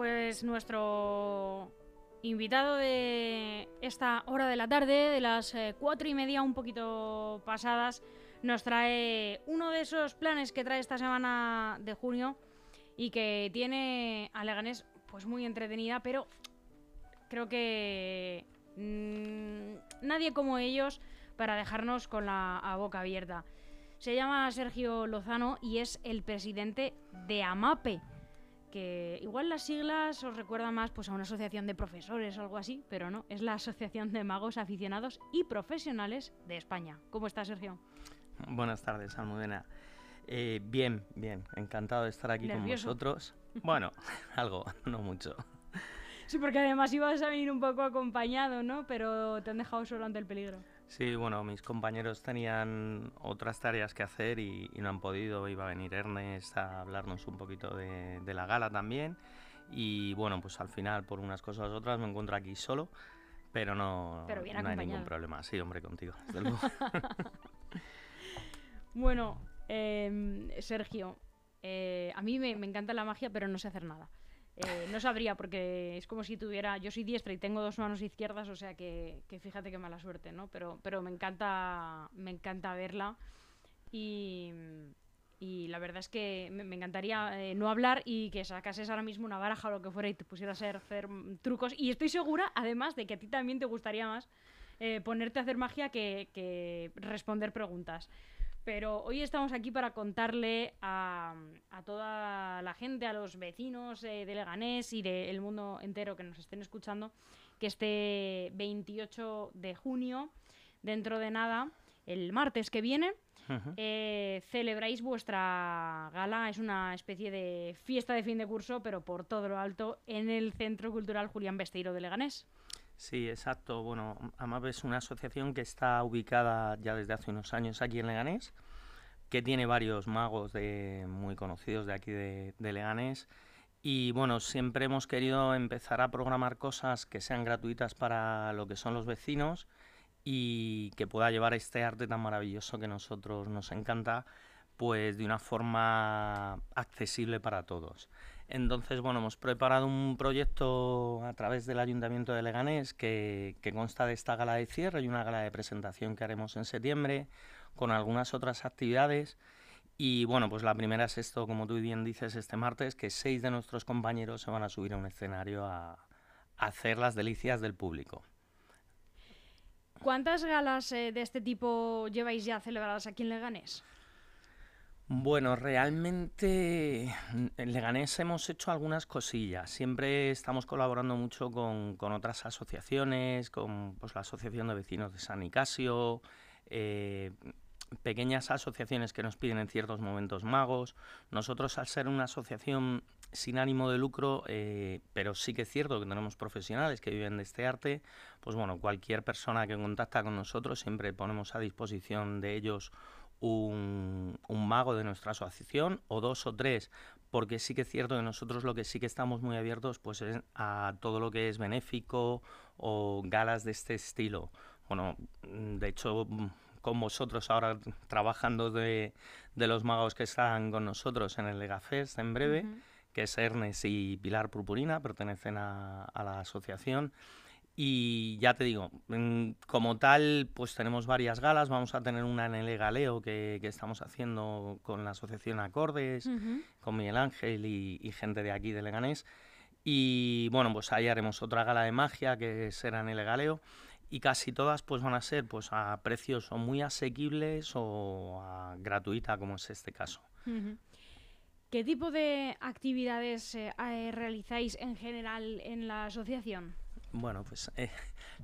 Pues nuestro invitado de esta hora de la tarde, de las eh, cuatro y media, un poquito pasadas, nos trae uno de esos planes que trae esta semana de junio y que tiene a Leganés pues muy entretenida, pero creo que mm, nadie como ellos para dejarnos con la boca abierta. Se llama Sergio Lozano y es el presidente de AMAPE, que igual las siglas os recuerdan más pues, a una asociación de profesores o algo así, pero no, es la Asociación de Magos Aficionados y Profesionales de España. ¿Cómo está Sergio? Buenas tardes, Almudena. Eh, bien, bien, encantado de estar aquí con vosotros. Bueno, algo, no mucho. Sí, porque además ibas a venir un poco acompañado, ¿no? Pero te han dejado solo ante el peligro. Sí, bueno, mis compañeros tenían otras tareas que hacer y, no han podido. Iba a venir Ernest a hablarnos un poquito de, la gala también. Y bueno, pues al final, por unas cosas u otras, me encuentro aquí solo. Pero no, no hay ningún problema. Sí, hombre, contigo, desde luego. bueno, em, Sergio, eh, a mí me, me encanta la magia, pero no sé hacer nada. Eh, no sabría, porque es como si tuviera. Yo soy diestra y tengo dos manos izquierdas, o sea que, fíjate qué mala suerte, ¿no? Pero, pero me encanta. Me encanta verla. Y. la verdad es que me, encantaría eh, no hablar y que sacases ahora mismo una baraja o lo que fuera y te pusieras a hacer, trucos. Y estoy segura, además, de que a ti también te gustaría más eh, ponerte a hacer magia que, que responder preguntas. Pero hoy estamos aquí para contarle a, toda la gente, a los vecinos de Leganés y del mundo entero que nos estén escuchando, que este 28 de junio, dentro de nada, el martes que viene, eh, celebráis vuestra gala. Es una especie de fiesta de fin de curso, pero por todo lo alto, en el Centro Cultural Julián Besteiro de Leganés. Sí, exacto. Bueno, AMAP es una asociación que está ubicada ya desde hace unos años aquí en Leganés, que tiene varios magos de, muy conocidos de aquí de, Leganés. Y bueno, siempre hemos querido empezar a programar cosas que sean gratuitas para lo que son los vecinos y que pueda llevar este arte tan maravilloso que a nosotros nos encanta, pues de una forma accesible para todos. Entonces, bueno, hemos preparado un proyecto a través del Ayuntamiento de Leganés que, consta de esta gala de cierre y una gala de presentación que haremos en septiembre con algunas otras actividades. Y bueno, pues la primera es esto, como tú bien dices, este martes, que seis de nuestros compañeros se van a subir a un escenario a, hacer las delicias del público. ¿Cuántas galas eh, de este tipo lleváis ya celebradas aquí en Leganés? Bueno, realmente en Leganés hemos hecho algunas cosillas. Siempre estamos colaborando mucho con, otras asociaciones, con pues, la Asociación de Vecinos de San Nicasio, eh, pequeñas asociaciones que nos piden en ciertos momentos magos. Nosotros, al ser una asociación sin ánimo de lucro, eh, pero sí que es cierto que tenemos profesionales que viven de este arte, pues bueno, cualquier persona que contacta con nosotros siempre ponemos a disposición de ellos un, mago de nuestra asociación o dos o tres, porque sí que es cierto que nosotros lo que sí que estamos muy abiertos pues es a todo lo que es benéfico o galas de este estilo. Bueno, de hecho, con vosotros ahora trabajando de, los magos que están con nosotros en el Legafest en breve, que es Ernest y Pilar Purpurina, pertenecen a, a la asociación. Y ya te digo, mm, como tal, pues tenemos varias galas. Vamos a tener una en el Galeo que, estamos haciendo con la Asociación Acordes, con Miguel Ángel y, gente de aquí de Leganés. Y bueno, pues ahí haremos otra gala de magia que será en el Galeo. Y casi todas pues van a ser pues a precios o muy asequibles o a gratuita, como es este caso. ¿Qué tipo de actividades eh, realizáis en general en la asociación? Bueno, pues eh,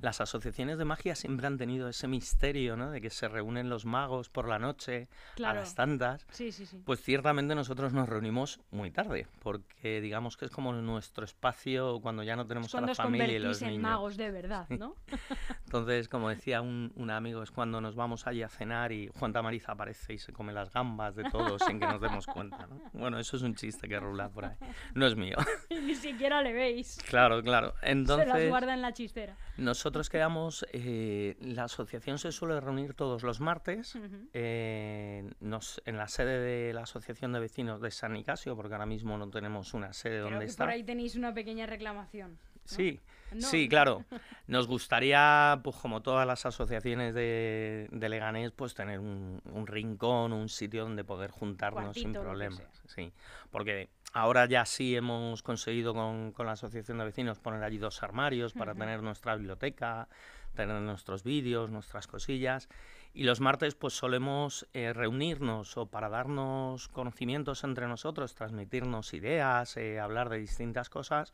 las asociaciones de magia siempre han tenido ese misterio, ¿no? De que se reúnen los magos por la noche a las tantas. Sí, sí, sí. Pues ciertamente nosotros nos reunimos muy tarde, porque digamos que es como nuestro espacio cuando ya no tenemos a la familia y los en magos de verdad, ¿no? Entonces, como decía un, un, amigo, es cuando nos vamos allí a cenar y Juan Tamariz aparece y se come las gambas de todos sin que nos demos cuenta, ¿no? Bueno, eso es un chiste que rula por ahí. No es mío. Ni siquiera le veis. Claro, claro. Entonces guarda en la chistera. Nosotros quedamos, eh, la asociación se suele reunir todos los martes eh, nos, en la sede de la Asociación de Vecinos de San Nicasio, porque ahora mismo no tenemos una sede Creo donde que estar. por ahí tenéis una pequeña reclamación. Sí, No. sí, claro. Nos gustaría, pues como todas las asociaciones de, de Leganés, pues tener un, un rincón, un sitio donde poder juntarnos sin Cuartito, problemas. Sí, porque ahora ya sí hemos conseguido con, con la asociación de vecinos poner allí dos armarios para tener nuestra biblioteca, tener nuestros vídeos, nuestras cosillas. Y los martes pues solemos eh, reunirnos o para darnos conocimientos entre nosotros, transmitirnos ideas, eh, hablar de distintas cosas.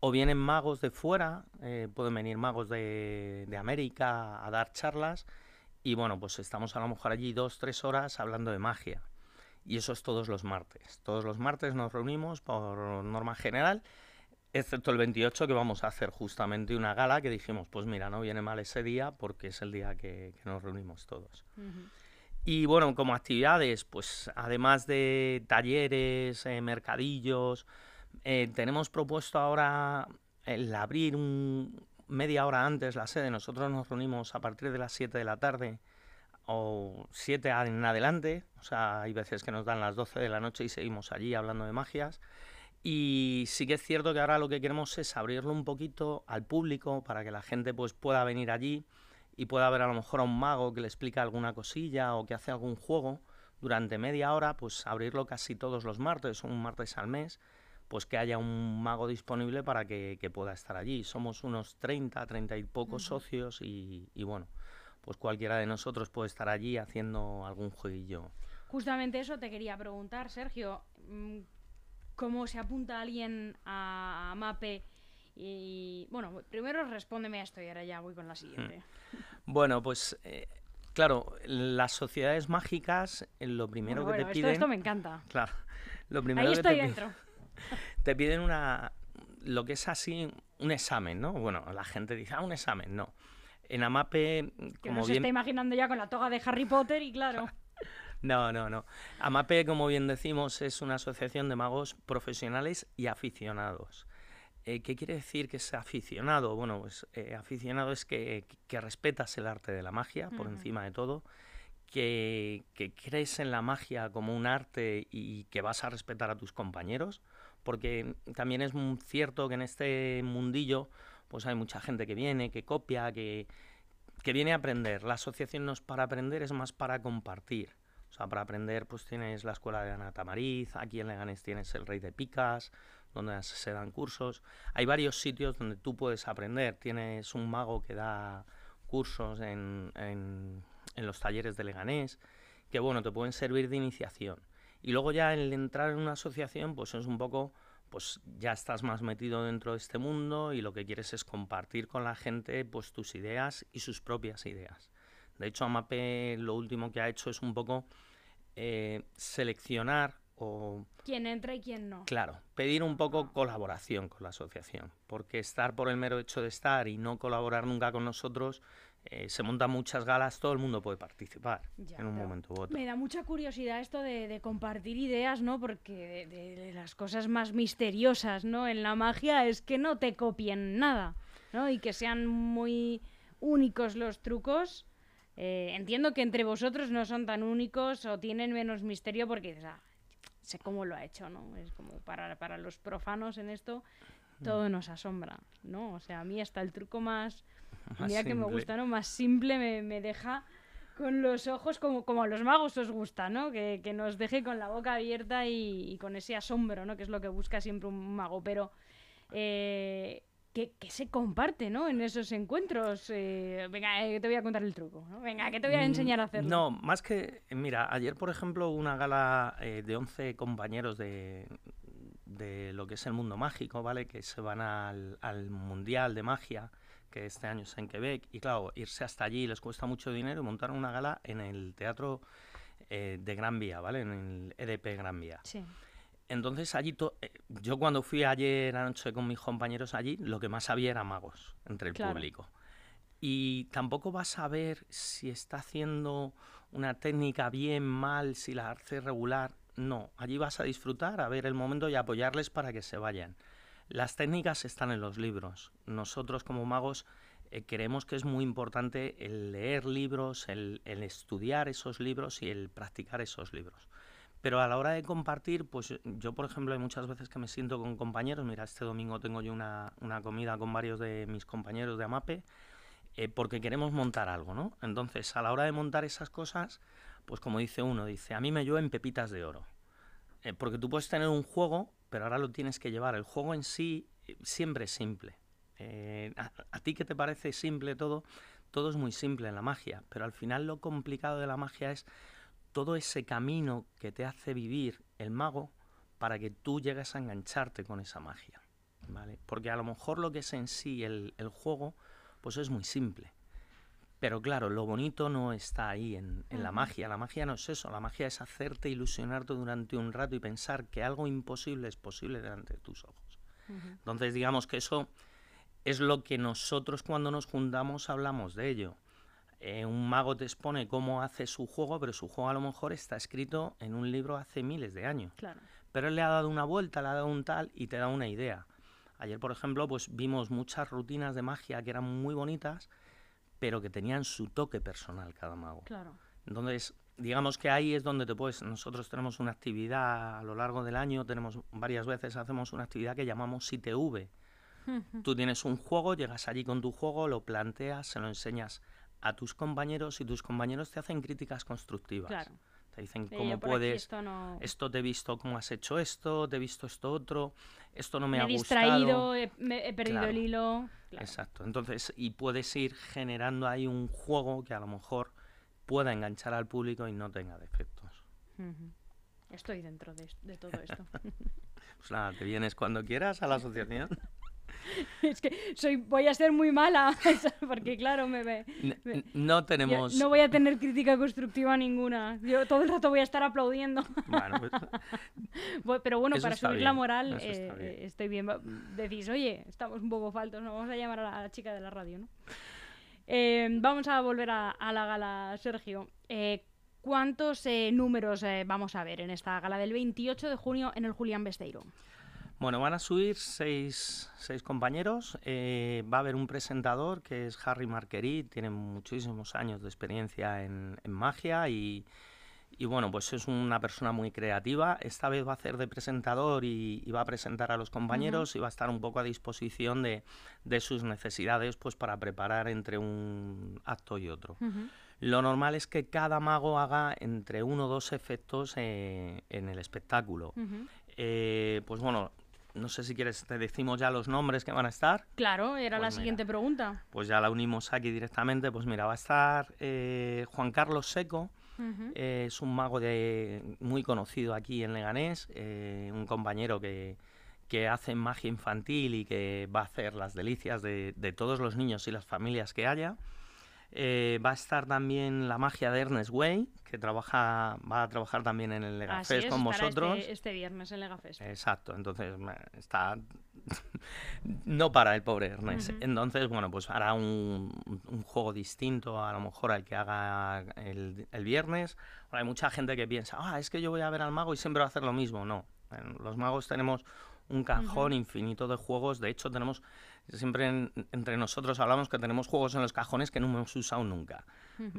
O vienen magos de fuera, eh, pueden venir magos de, de América a dar charlas. Y bueno, pues estamos a lo mejor allí dos, tres horas hablando de magia. Y eso es todos los martes. Todos los martes nos reunimos por norma general, excepto el 28 que vamos a hacer justamente una gala que dijimos, pues mira, no viene mal ese día porque es el día que, que nos reunimos todos. Y bueno, como actividades, pues además de talleres, eh, mercadillos, eh, tenemos propuesto ahora el abrir media hora antes la sede. Nosotros nos reunimos a partir de las 7 de la tarde o 7 en adelante. O sea, hay veces que nos dan las 12 de la noche y seguimos allí hablando de magias. Y sí que es cierto que ahora lo que queremos es abrirlo un poquito al público para que la gente pues pueda venir allí y pueda ver a lo mejor a un mago que le explica alguna cosilla o que hace algún juego durante media hora, pues abrirlo casi todos los martes, un martes al mes, pues que haya un mago disponible para que, que pueda estar allí. Somos unos 30, 30 y pocos socios y, y bueno, pues cualquiera de nosotros puede estar allí haciendo algún jueguillo. Justamente eso te quería preguntar, Sergio. mm, ¿Cómo se apunta alguien a, MAPE? Y bueno, primero respóndeme a esto y ahora ya voy con la siguiente. Bueno, pues eh, claro, las sociedades mágicas, eh, lo primero Bueno, que bueno, te esto, piden... esto me encanta. Claro, lo primero Ahí que estoy te, dentro. te piden una lo que es así un examen, ¿no? Bueno, la gente dice, ah, un examen, no. En AMAPE, como uno se bien... está imaginando ya con la toga de Harry Potter y claro. No, no, no. AMAPE, como bien decimos, es una asociación de magos profesionales y aficionados. Eh, ¿Qué quiere decir que es aficionado? Bueno, pues eh, aficionado es que, que respetas el arte de la magia por encima de todo, que, que crees en la magia como un arte y que vas a respetar a tus compañeros, porque también es cierto que en este mundillo pues hay mucha gente que viene, que copia, que, que viene a aprender. La asociación no es para aprender, es más para compartir. O sea, para aprender, pues tienes la escuela de Ana Tamariz, aquí en Leganés tienes el Rey de Picas, donde se dan cursos. Hay varios sitios donde tú puedes aprender. Tienes un mago que da cursos en, en, en los talleres de Leganés, que bueno, te pueden servir de iniciación. Y luego ya el entrar en una asociación, pues es un poco, pues ya estás más metido dentro de este mundo y lo que quieres es compartir con la gente pues tus ideas y sus propias ideas. De hecho, AMAPE lo último que ha hecho es un poco eh, seleccionar o, ¿Quién entra y quién no? claro, pedir un poco colaboración con la asociación. Porque estar por el mero hecho de estar y no colaborar nunca con nosotros, eh, se montan muchas galas, todo el mundo puede participar Ya, en un momento u otro. Me da mucha curiosidad esto de, de compartir ideas, ¿no? Porque de, de- de las cosas más misteriosas, ¿no? En la magia es que no te copien nada, ¿no? Y que sean muy únicos los trucos. Eh, entiendo que entre vosotros no son tan únicos o tienen menos misterio porque dices, ah, sé cómo lo ha hecho, ¿no? Es como para, para los profanos en esto todo nos asombra, ¿no? O sea, a mí hasta el truco más, Más mira que me gusta, ¿no? Más simple me, me deja con los ojos como, como a los magos os gusta, ¿no? Que, que nos deje con la boca abierta y, y con ese asombro, ¿no? Que es lo que busca siempre un mago. Pero, eh, ¿qué, qué se comparte, ¿no? En esos encuentros. Eh, venga, eh, te voy a contar el truco, ¿no? Venga, que te voy a Mm, enseñar a hacerlo. No, más que, mira, ayer por ejemplo una gala eh, de 11 compañeros de, de lo que es el mundo mágico, ¿vale? Que se van al, al Mundial de Magia, que este año es en Quebec, y claro, irse hasta allí les cuesta mucho dinero montaron una gala en el Teatro eh, de Gran Vía, ¿vale? En el EDP Gran Vía. Sí. Entonces allí, eh, yo cuando fui ayer anoche con mis compañeros allí, lo que más había era magos entre el Claro. público. Y tampoco vas a ver si está haciendo una técnica bien, mal, si la hace regular. No, allí vas a disfrutar, a ver el momento y apoyarles para que se vayan. Las técnicas están en los libros. Nosotros como magos eh, creemos que es muy importante el leer libros, el, estudiar esos libros y el practicar esos libros. Pero a la hora de compartir, pues yo, por ejemplo, hay muchas veces que me siento con compañeros. Mira, este domingo tengo yo una, comida con varios de mis compañeros de AMAPE, eh, porque queremos montar algo, ¿no? Entonces, a la hora de montar esas cosas, pues como dice uno, dice, a mí me llueven pepitas de oro. Eh, porque tú puedes tener un juego, pero ahora lo tienes que llevar. El juego en sí siempre es simple. Eh, a, ti que te parece simple todo, todo es muy simple en la magia, pero al final lo complicado de la magia es todo ese camino que te hace vivir el mago para que tú llegues a engancharte con esa magia. ¿vale? Porque a lo mejor lo que es en sí el, juego, pues es muy simple. Pero claro, lo bonito no está ahí en, la magia. La magia no es eso. La magia es hacerte ilusionarte durante un rato y pensar que algo imposible es posible delante de tus ojos. Entonces, digamos que eso es lo que nosotros cuando nos juntamos hablamos de ello. Eh, un mago te expone cómo hace su juego, pero su juego a lo mejor está escrito en un libro hace miles de años. Pero él le ha dado una vuelta, le ha dado un tal y te da una idea. Ayer, por ejemplo, pues vimos muchas rutinas de magia que eran muy bonitas, pero que tenían su toque personal cada mago. Claro. Entonces, digamos que ahí es donde te puedes. Nosotros tenemos una actividad a lo largo del año, tenemos varias veces hacemos una actividad que llamamos ITV, Tú tienes un juego, llegas allí con tu juego, lo planteas, se lo enseñas a tus compañeros y tus compañeros te hacen críticas constructivas. Claro. Te dicen cómo puedes, esto, te he visto cómo has hecho esto, te he visto esto otro, esto no me, ha gustado. He distraído, he, perdido el hilo. Exacto. Entonces, y puedes ir generando ahí un juego que a lo mejor pueda enganchar al público y no tenga defectos. Estoy dentro de, de todo esto. pues nada, te vienes cuando quieras a la asociación. es que soy, voy a ser muy mala, porque claro, me, ve no, tenemos... no voy a tener crítica constructiva ninguna. Yo todo el rato voy a estar aplaudiendo. Pues, pero bueno, para subir la moral eh, estoy bien. Decís, oye, estamos un poco faltos, ¿no? vamos a llamar a la chica de la radio, ¿no? Eh, vamos a volver a, la gala, Sergio. Eh, ¿Cuántos números vamos a ver en esta gala del 28 de junio en el Julián Besteiro? Bueno, van a subir seis, seis compañeros. Eh, va a haber un presentador que es Harry Marquerit, tiene muchísimos años de experiencia en, magia y, bueno, pues es una persona muy creativa. Esta vez va a hacer de presentador y, va a presentar a los compañeros y va a estar un poco a disposición de, sus necesidades pues para preparar entre un acto y otro. Lo normal es que cada mago haga entre uno o dos efectos eh, en el espectáculo. Eh, pues bueno, no sé si quieres, te decimos ya los nombres que van a estar. Claro, era pues la siguiente pregunta. Pues ya la unimos aquí directamente. Pues mira, va a estar eh, Juan Carlos Seco, eh, es un mago de, muy conocido aquí en Leganés, eh, un compañero que, que, hace magia infantil y que va a hacer las delicias de, de todos los niños y las familias que haya. Eh, va a estar también la magia de Ernest Way, que trabaja, va a trabajar también en el Legafest con vosotros. Este, este, viernes en Legafest. Exacto, entonces está no para el pobre Ernest. Entonces, bueno, pues hará un, juego distinto a lo mejor al que haga el, viernes. hay mucha gente que piensa, ah, es que yo voy a ver al mago y siempre va a hacer lo mismo. No, los magos tenemos un cajón infinito de juegos. De hecho, tenemos Siempre entre nosotros hablamos que tenemos juegos en los cajones que no hemos usado nunca.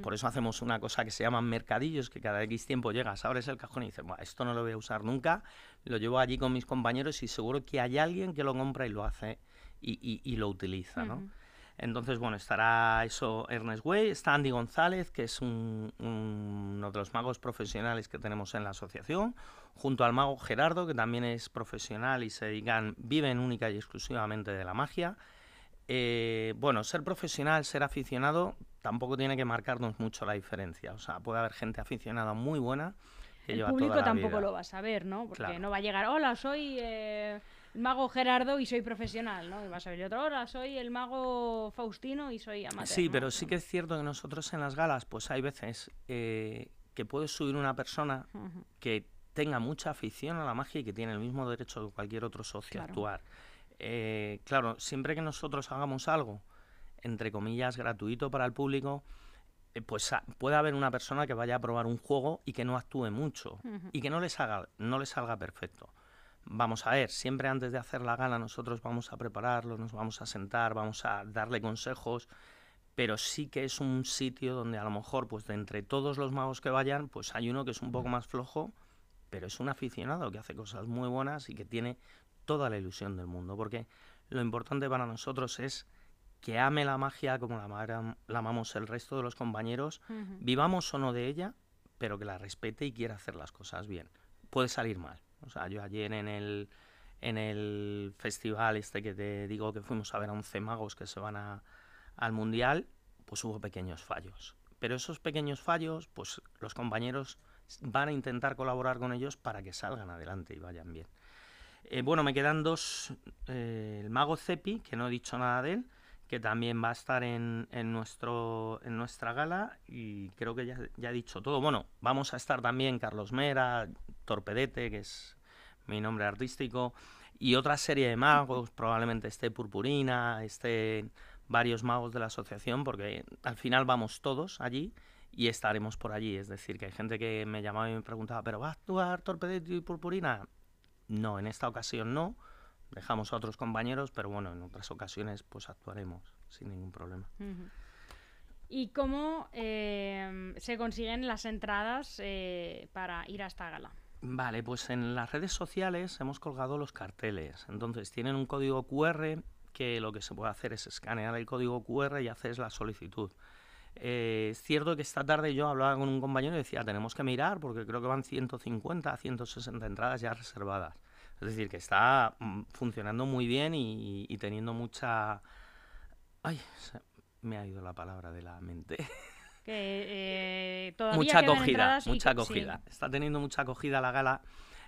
Por eso hacemos una cosa que se llaman mercadillos, que cada X tiempo llegas, abres el cajón y dices, esto no lo voy a usar nunca, lo llevo allí con mis compañeros y seguro que hay alguien que lo compra y lo hace y, lo utiliza, ¿no? Entonces, bueno, estará eso Ernest Way, está Andy González, que es uno de los magos profesionales que tenemos en la asociación, junto al mago Gerardo, que también es profesional y se dedican, viven única y exclusivamente de la magia. Eh, bueno, ser profesional, ser aficionado, tampoco tiene que marcarnos mucho la diferencia. O sea, puede haber gente aficionada muy buena que El público tampoco lo va a saber, ¿no? Porque no va a llegar, hola, soy... Eh mago Gerardo y soy profesional, ¿no? Y vas a ver otra hora, soy el mago Faustino y soy amateur. Sí, pero sí que es cierto que nosotros en las galas, pues hay veces eh, que puede subir una persona que tenga mucha afición a la magia y que tiene el mismo derecho que cualquier otro socio a actuar. Eh, claro, siempre que nosotros hagamos algo, entre comillas, gratuito para el público, eh, pues puede haber una persona que vaya a probar un juego y que no actúe mucho y que no le salga, no le salga perfecto. Vamos a ver, siempre antes de hacer la gala nosotros vamos a prepararlo, nos vamos a sentar, vamos a darle consejos, pero sí que es un sitio donde a lo mejor, pues de entre todos los magos que vayan, pues hay uno que es un poco más flojo, pero es un aficionado que hace cosas muy buenas y que tiene toda la ilusión del mundo, porque lo importante para nosotros es que ame la magia como la, la amamos el resto de los compañeros, vivamos o no de ella, pero que la respete y quiera hacer las cosas bien. Puede salir mal. O sea, yo ayer en el, en el festival este que te digo que fuimos a ver a 11 magos que se van a, al Mundial, pues hubo pequeños fallos. Pero esos pequeños fallos, pues los compañeros van a intentar colaborar con ellos para que salgan adelante y vayan bien. Eh, bueno, me quedan dos. Eh, el mago Cepi, que no he dicho nada de él, que también va a estar en, en, nuestro, en nuestra gala y creo que ya, ya, dicho todo. Bueno, vamos a estar también Carlos Mera, Torpedete, que es mi nombre artístico, y otra serie de magos, probablemente esté Purpurina, esté varios magos de la asociación, porque al final vamos todos allí y estaremos por allí. Es decir, que hay gente que me llamaba y me preguntaba, ¿pero va a actuar Torpedete y Purpurina? No, en esta ocasión no dejamos a otros compañeros, pero bueno, en otras ocasiones pues actuaremos sin ningún problema. ¿Y cómo eh, se consiguen las entradas eh, para ir a esta gala? Vale, pues en las redes sociales hemos colgado los carteles. Entonces tienen un código QR que lo que se puede hacer es escanear el código QR y haces la solicitud. Eh, es cierto que esta tarde yo hablaba con un compañero y decía, tenemos que mirar porque creo que van 150, 160 entradas ya reservadas. Es decir, que está mm, funcionando muy bien y, teniendo mucha... Ay, me ha ido la palabra de la mente. Que eh, todavía mucha acogida, mucha acogida. Está teniendo mucha acogida la gala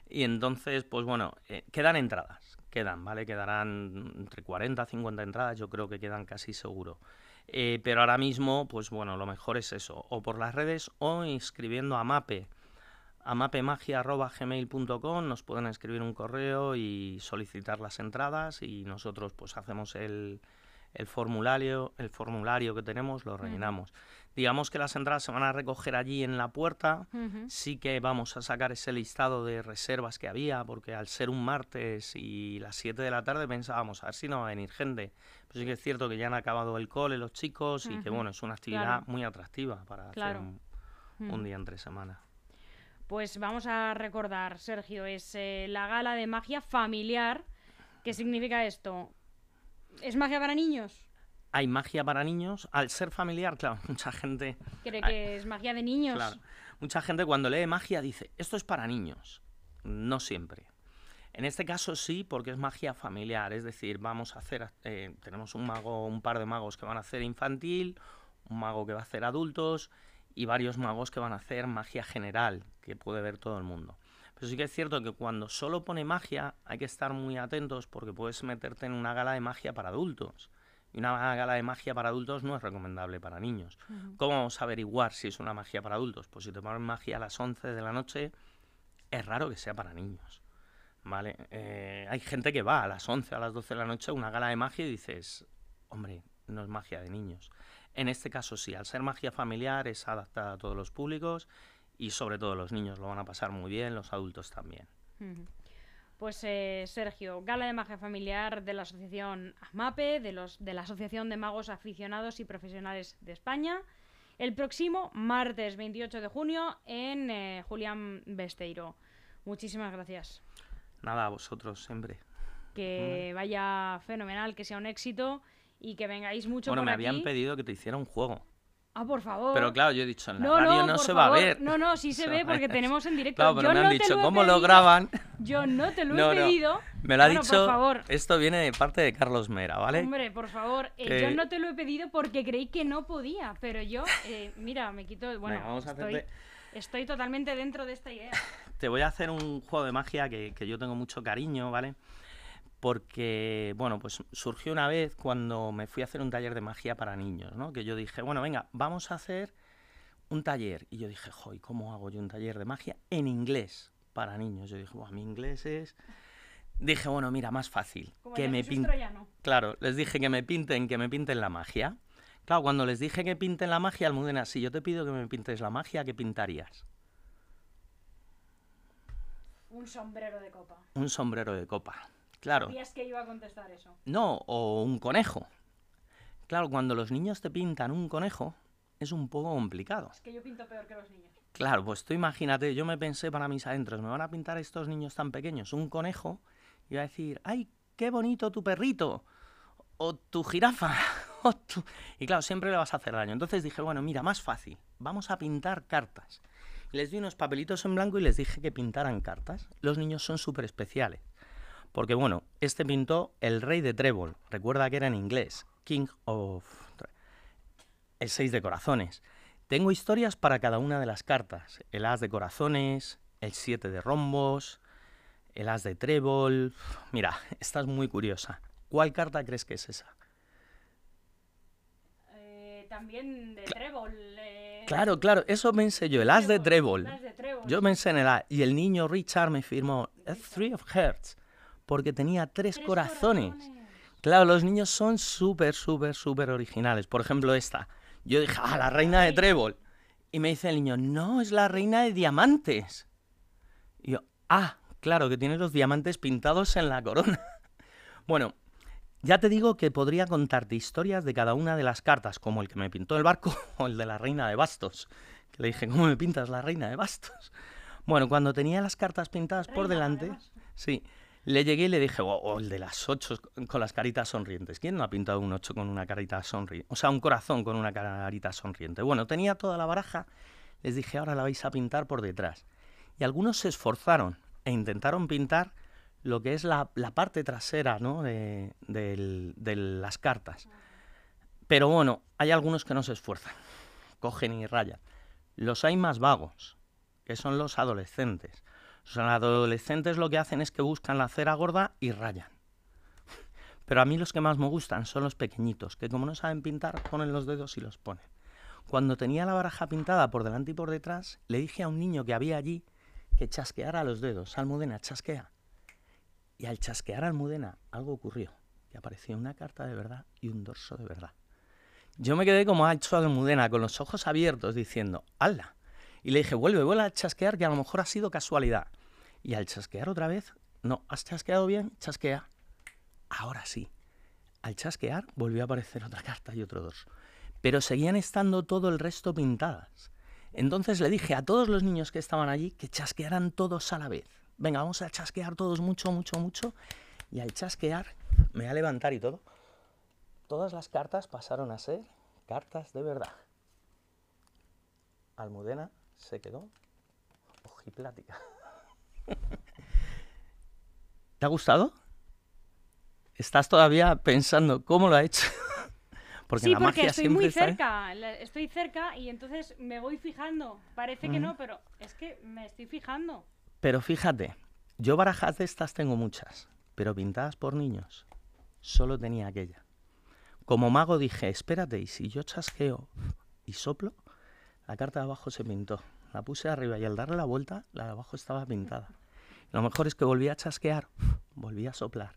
y entonces, pues bueno, eh, quedan entradas, quedan, ¿vale? Quedarán entre 40 y 50 entradas, yo creo que quedan casi seguro. Eh, pero ahora mismo, pues bueno, lo mejor es eso, o por las redes o inscribiendo a MAPE, amapemagia.gmail.com nos pueden escribir un correo y solicitar las entradas y nosotros pues hacemos el, el formulario, el formulario que tenemos lo rellenamos. Digamos que las entradas se van a recoger allí en la puerta. Sí que vamos a sacar ese listado de reservas que había, porque al ser un martes y las 7 de la tarde pensábamos, a ver si no va a venir gente. Pero sí que es cierto que ya han acabado el cole los chicos y que bueno, es una actividad muy atractiva para hacer un día entre semana pues vamos a recordar, Sergio, es eh, la gala de magia familiar. ¿Qué significa esto? ¿Es magia para niños? Hay magia para niños. Al ser familiar, claro, mucha gente... Cree que es magia de niños. Claro. Mucha gente cuando lee magia dice, esto es para niños. No siempre. En este caso sí, porque es magia familiar. Es decir, vamos a hacer... Eh, tenemos un mago, un par de magos que van a hacer infantil, un mago que va a hacer adultos y varios magos que van a hacer magia general, que puede ver todo el mundo. Pero sí que es cierto que cuando solo pone magia hay que estar muy atentos porque puedes meterte en una gala de magia para adultos. Y una gala de magia para adultos no es recomendable para niños. ¿Cómo vamos a averiguar si es una magia para adultos? Pues si te ponen magia a las 11 de la noche, es raro que sea para niños. ¿Vale? Eh, hay gente que va a las 11, a las 12 de la noche a una gala de magia y dices, hombre, no es magia de niños. En este caso sí, al ser magia familiar es adaptada a todos los públicos y sobre todo los niños lo van a pasar muy bien, los adultos también. Pues eh, Sergio, Gala de Magia Familiar de la Asociación AMAPE, de, los, de la Asociación de Magos Aficionados y Profesionales de España, el próximo martes 28 de junio en eh, Julián Besteiro. Muchísimas gracias. Nada, a vosotros siempre. Que vaya fenomenal, que sea un éxito y que vengáis mucho bueno, me habían pedido que te hiciera un juego. Ah, por favor. Pero claro, yo he dicho, en la radio no, se va a ver. No, no, sí se ve porque tenemos en directo. Claro, pero me han dicho, ¿cómo lo graban? Yo no te lo he pedido. Me lo ha dicho, por favor. esto viene de parte de Carlos Mera, ¿vale? Hombre, por favor, eh, yo no te lo he pedido porque creí que no podía, pero yo, eh, mira, me quito, bueno, vamos a estoy, estoy totalmente dentro de esta idea. Te voy a hacer un juego de magia que, que yo tengo mucho cariño, ¿vale? Porque, bueno, pues surgió una vez cuando me fui a hacer un taller de magia para niños, ¿no? Que yo dije, bueno, venga, vamos a hacer un taller. Y yo dije, joy, ¿cómo hago yo un taller de magia en inglés para niños? Yo dije, bueno, mi inglés es... Dije, bueno, mira, más fácil. que me pinten. Claro, les dije que me pinten, que me pinten la magia. Claro, cuando les dije que pinten la magia, Almudena, si yo te pido que me pintes la magia, ¿qué pintarías? Un sombrero de copa. Un sombrero de copa. Claro. ¿Sabías que iba a contestar eso? No, o un conejo. Claro, cuando los niños te pintan un conejo, es un poco complicado. Es que yo pinto peor que los niños. Claro, pues tú imagínate, yo me pensé para mis adentros, me van a pintar estos niños tan pequeños un conejo y va a decir, ¡ay, qué bonito tu perrito! O tu jirafa. O tu... Y claro, siempre le vas a hacer daño. Entonces dije, bueno, mira, más fácil, vamos a pintar cartas. Les di unos papelitos en blanco y les dije que pintaran cartas. Los niños son súper especiales. Porque bueno, este pintó el rey de trébol. Recuerda que era en inglés. King of... El 6 de corazones. Tengo historias para cada una de las cartas. El as de corazones, el 7 de rombos, el as de trébol. Mira, esta es muy curiosa. ¿Cuál carta crees que es esa? Eh, también de trébol. eh, Claro, claro, eso pensé yo, el as de trébol. Yo pensé en el as. Y el niño Richard me firmó "A Three of Hearts, porque tenía tres, Tres corazones. corazones. Claro, los niños son súper, súper, súper originales. Por ejemplo, esta. Yo dije, ah, la reina de trébol. Y me dice el niño, no, es la reina de diamantes. Y yo, ah, claro, que tiene los diamantes pintados en la corona. bueno, ya te digo que podría contarte historias de cada una de las cartas, como el que me pintó el barco o el de la reina de bastos. Que le dije, ¿cómo me pintas la reina de bastos? Bueno, cuando tenía las cartas pintadas por delante, sí, le llegué y le dije, o o el de las ocho con las caritas sonrientes. ¿Quién no ha pintado un ocho con una carita sonriente? O sea, un corazón con una carita sonriente. Bueno, tenía toda la baraja. Les dije, ahora la vais a pintar por detrás. Y algunos se esforzaron e intentaron pintar lo que es la, parte trasera ¿no? de las cartas. Pero bueno, hay algunos que no se esfuerzan, cogen y rayan. Los hay más vagos, que son los adolescentes. Los adolescentes lo que hacen es que buscan la cera gorda y rayan. Pero a mí los que más me gustan son los pequeñitos, que como no saben pintar, ponen los dedos y los ponen. Cuando tenía la baraja pintada por delante y por detrás, le dije a un niño que había allí que chasqueara los dedos. Almudena, chasquea. Y al chasquear a Almudena, algo ocurrió. Que apareció una carta de verdad y un dorso de verdad. Yo me quedé como ha hecho Almudena, con los ojos abiertos, diciendo, ¡hala! Y le dije, vuelve, vuelve a chasquear, que a lo mejor ha sido casualidad. Y al chasquear otra vez, no, ¿has chasqueado bien? Chasquea. Ahora sí. Al chasquear volvió a aparecer otra carta y otro dorso. Pero seguían estando todo el resto pintadas. Entonces le dije a todos los niños que estaban allí que chasquearan todos a la vez. Venga, vamos a chasquear todos mucho, mucho, mucho. Y al chasquear, me voy a levantar y todo. Todas las cartas pasaron a ser cartas de verdad. Almudena se quedó ojiplática. ¿Te ha gustado? ¿Estás todavía pensando cómo lo ha hecho? Porque sí, la porque magia estoy muy cerca, estoy cerca y entonces me voy fijando. Parece que no, pero es que me estoy fijando. Pero fíjate, yo barajas de estas tengo muchas, pero pintadas por niños, solo tenía aquella. Como mago dije, espérate, y si yo chasqueo y soplo, la carta de abajo se pintó. La puse arriba y al darle la vuelta, la de abajo estaba pintada. Lo mejor es que volví a chasquear, volví a soplar.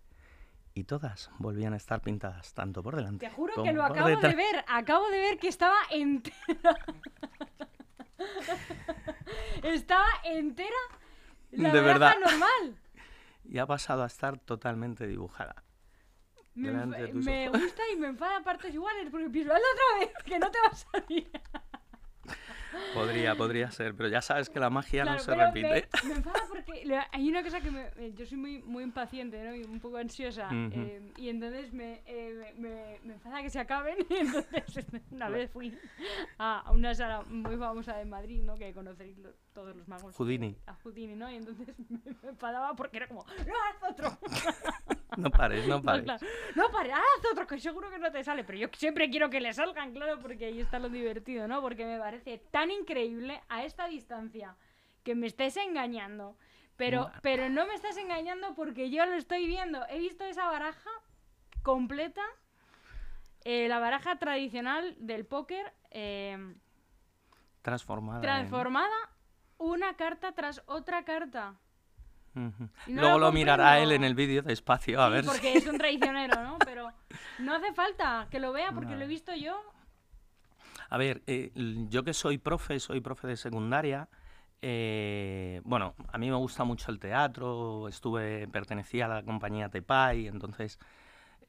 Y todas volvían a estar pintadas, tanto por delante Te juro como que lo acabo de ver. Acabo de ver que estaba entera. estaba entera. La De verdad. normal. Y ha pasado a estar totalmente dibujada. Me, me gusta y me enfada a partes iguales porque pienso, hazlo otra vez, que no te va a salir. Podría, podría ser, pero ya sabes que la magia Claro, no se repite. Me, me enfada porque le- hay una cosa que me, eh, yo soy muy, muy impaciente ¿no? y un poco ansiosa eh, y entonces me, eh, me, enfada que se acaben y entonces una vez fui a, una sala muy famosa de Madrid ¿no? que conoceréis lo- todos los magos Houdini. a Houdini ¿no? y entonces me, me enfadaba porque era como no haz otro No pares, no No, pares. claro. No, para, haz otro que seguro que no te sale. Pero yo siempre quiero que le salgan, claro, porque ahí está lo divertido, ¿no? Porque me parece tan increíble a esta distancia que me estés engañando. Pero, Bueno. pero no me estás engañando porque yo lo estoy viendo. He visto esa baraja completa, eh, la baraja tradicional del póker, eh, Transformada. en- transformada una carta tras otra carta. No Luego lo lo mirará él en el vídeo despacio a Sí, ver. si- porque es un traicionero, ¿no? Pero no hace falta que lo vea porque No. lo he visto yo. A ver, eh, yo que soy profe, soy profe de secundaria, Eh, bueno, a mí me gusta mucho el teatro, estuve, pertenecía a la compañía Tepai, entonces,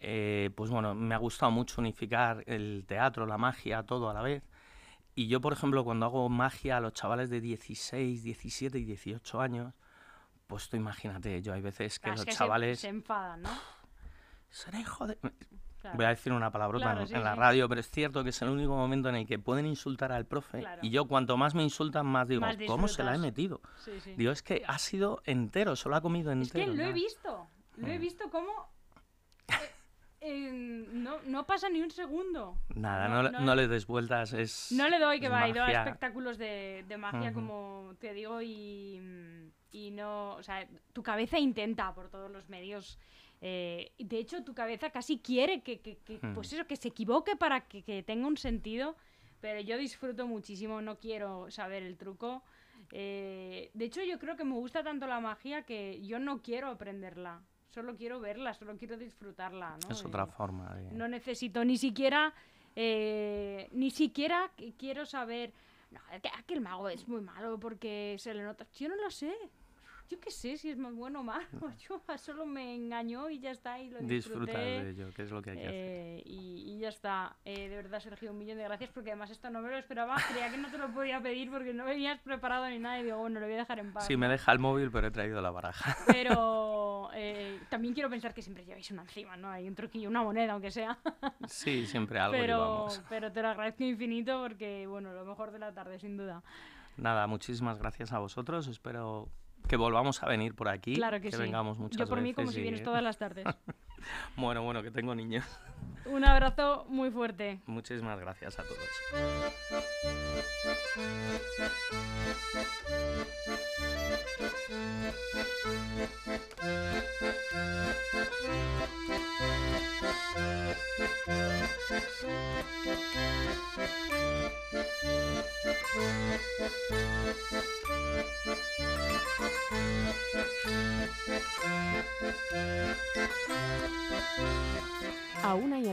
eh, pues bueno, me ha gustado mucho unificar el teatro, la magia, todo a la vez. Y yo, por ejemplo, cuando hago magia a los chavales de 16, 17 y 18 años, pues tú imagínate, yo hay veces que Claro, los es que se- chavales... Se, enfadan, ¿no? Será hijo de... Claro. Voy a decir una palabrota Claro, en, sí, en la radio, pero es cierto que es el único momento en el que pueden insultar al profe. Y yo, cuanto más me insultan, más digo, Más ¿cómo se la he metido? Sí, sí. Digo, es que ha sido entero, solo ha comido Es que entero. lo he visto. Lo he Mm. visto como. no, no pasa ni un segundo. Nada, No, no, le- no- no le des vueltas, es. No le doy que va, he ido a espectáculos de, de magia, como te digo, y, y no. O sea, tu cabeza intenta por todos los medios. eh, de hecho, tu cabeza casi quiere que, que- que, Hmm. pues eso, que se equivoque para que, que tenga un sentido. Pero yo disfruto muchísimo, no quiero saber el truco. Eh, de hecho, yo creo que me gusta tanto la magia que yo no quiero aprenderla. Solo quiero verla, solo quiero disfrutarla. ¿no? Es otra forma de. no necesito ni siquiera, eh, ni siquiera quiero saber, no, aquel mago es muy malo porque se le nota. Yo no lo sé. Yo qué sé si es más bueno o malo. Yo solo me engañó y ya está y lo disfruté. Disfrutar de ello, que es lo que hay que hacer. Eh, y, y ya está. Eh, de verdad, Sergio, un millón de gracias porque además esto no me lo esperaba. Creía que no te lo podía pedir porque no venías preparado ni nada y digo, bueno, lo voy a dejar en paz. Sí, me deja el móvil, pero he traído la baraja. Pero eh, también quiero pensar que siempre lleváis una encima, ¿no? Hay un truquillo, una moneda, aunque sea. Sí, siempre algo pero, llevamos. pero te lo agradezco infinito porque, bueno, lo mejor de la tarde, sin duda. Nada, muchísimas gracias a vosotros. Espero que volvamos a venir por aquí. claro que, sí. vengamos muchas Yo por mí como veces si y- vienes todas las tardes. Bueno, bueno, que tengo niños. Un abrazo muy fuerte. Muchísimas gracias a todos. Aún hay